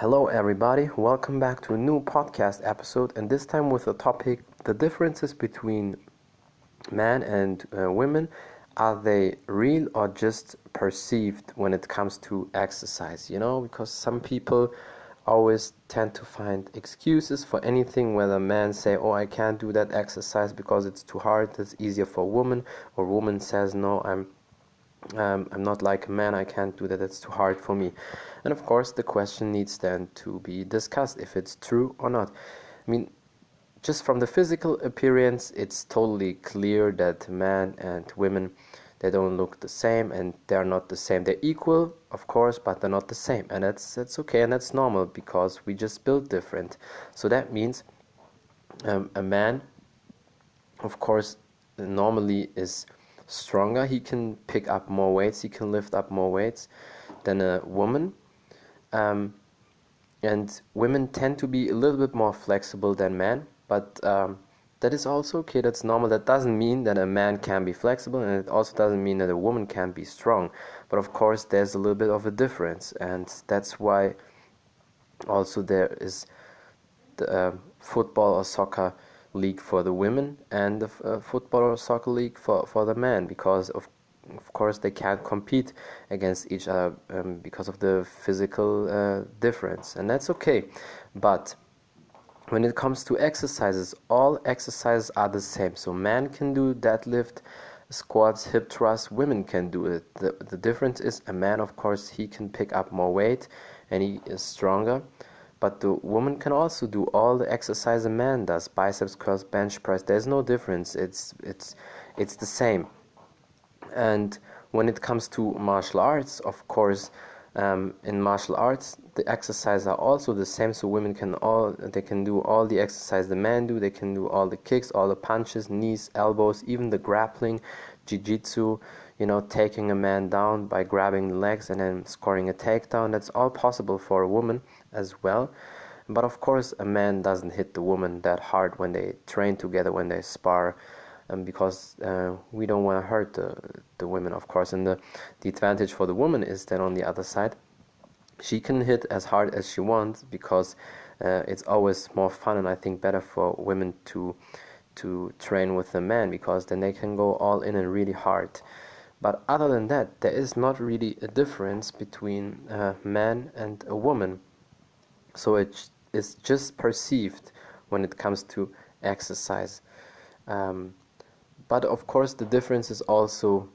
Hello, everybody. Welcome back to a new podcast episode, and this time with the topic the differences between men and uh, women. Are they real or just perceived when it comes to exercise? You know, because some people always tend to find excuses for anything, whether men say, Oh, I can't do that exercise because it's too hard, it's easier for a woman, or woman says, No, I'm um, I'm not like a man, I can't do that, it's too hard for me. And of course, the question needs then to be discussed if it's true or not. I mean, just from the physical appearance, it's totally clear that men and women they don't look the same and they're not the same. They're equal, of course, but they're not the same, and that's that's okay and that's normal because we just build different. So that means um, a man, of course, normally is stronger. He can pick up more weights. He can lift up more weights than a woman. Um, and women tend to be a little bit more flexible than men, but um, that is also okay. That's normal. That doesn't mean that a man can be flexible, and it also doesn't mean that a woman can be strong. But of course, there's a little bit of a difference, and that's why also there is the uh, football or soccer league for the women and the uh, football or soccer league for, for the men because of of course they can't compete against each other um, because of the physical uh, difference and that's okay. But when it comes to exercises all exercises are the same. So men can do deadlift squats hip thrust women can do it. The, the difference is a man of course he can pick up more weight and he is stronger but the woman can also do all the exercise a man does biceps curls bench press there's no difference it's it's it's the same. And when it comes to martial arts of course um, in martial arts the exercises are also the same so women can all they can do all the exercise the men do they can do all the kicks all the punches knees elbows even the grappling jiu-jitsu you know taking a man down by grabbing the legs and then scoring a takedown that's all possible for a woman as well. But of course, a man doesn't hit the woman that hard when they train together, when they spar, um, because uh, we don't want to hurt the, the women, of course. And the, the advantage for the woman is that on the other side, she can hit as hard as she wants because uh, it's always more fun and I think better for women to to train with the men because then they can go all in and really hard. But other than that, there is not really a difference between a man and a woman. So it is just perceived when it comes to exercise. Um, but of course, the difference is also,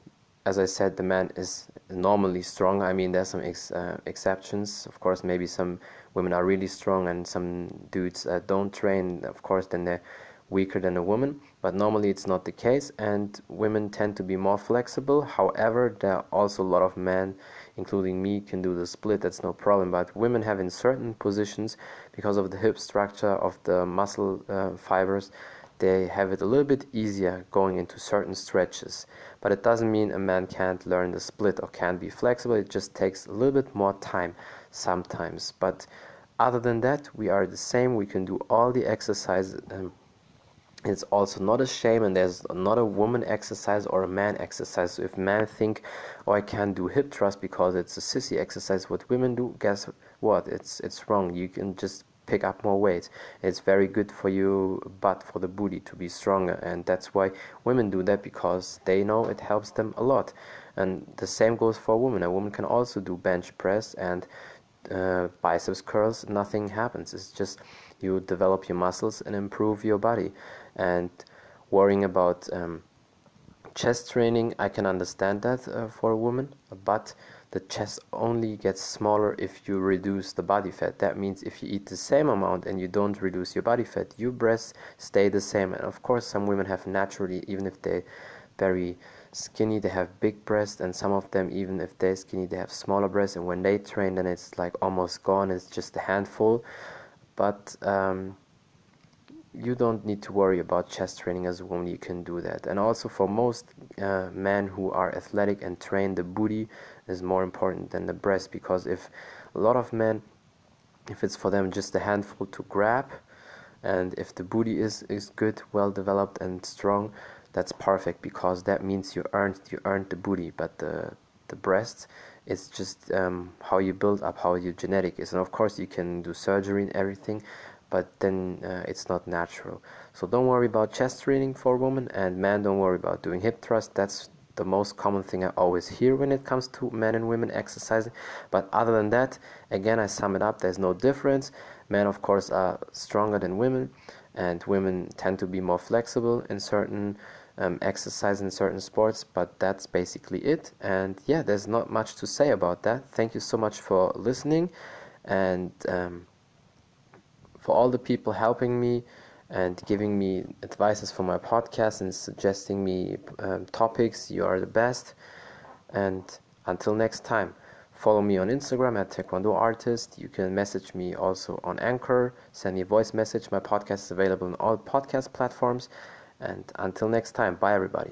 as I said, the man is normally strong. I mean, there's some ex- uh, exceptions. Of course, maybe some women are really strong and some dudes uh, don't train. Of course, then they're weaker than a woman, but normally it's not the case, and women tend to be more flexible. However, there are also a lot of men, including me, can do the split, that's no problem. But women have in certain positions, because of the hip structure of the muscle uh, fibers, they have it a little bit easier going into certain stretches. But it doesn't mean a man can't learn the split or can't be flexible, it just takes a little bit more time sometimes. But other than that, we are the same, we can do all the exercises. Um, it's also not a shame and there's not a woman exercise or a man exercise. If men think oh i can't do hip thrust because it's a sissy exercise what women do guess what? It's it's wrong. You can just pick up more weight. It's very good for you but for the booty to be stronger and that's why women do that because they know it helps them a lot. And the same goes for a woman. A woman can also do bench press and uh, biceps curls. Nothing happens. It's just you develop your muscles and improve your body. And worrying about um, chest training i can understand that uh, for a woman but the chest only gets smaller if you reduce the body fat. That means if you eat the same amount and you don't reduce your body fat your breasts stay the same. And of course some women have naturally even if they very skinny they have big breasts and some of them even if they're skinny they have smaller breasts. And when they train then it's like almost gone. It's just a handful but um, you don't need to worry about chest training as a woman you can do that. And also for most uh, men who are athletic and train the booty is more important than the breast because if a lot of men if it's for them just a handful to grab and if the booty is is good well developed and strong that's perfect because that means you earned you earned the booty. But the the breast it's just um, how you build up how your genetic is and of course you can do surgery and everything but then uh, it's not natural so don't worry about chest training for women and men don't worry about doing hip thrust that's the most common thing I always hear when it comes to men and women exercising. But other than that, again, I sum it up there's no difference. Men, of course, are stronger than women, and women tend to be more flexible in certain um, exercise in certain sports, but that's basically it. And yeah, there's not much to say about that. Thank you so much for listening and um, for all the people helping me and giving me advices for my podcast and suggesting me um, topics. You are the best. And until next time, follow me on Instagram at Taekwondo Artist. You can message me also on Anchor. Send me a voice message. My podcast is available on all podcast platforms. And until next time, bye everybody.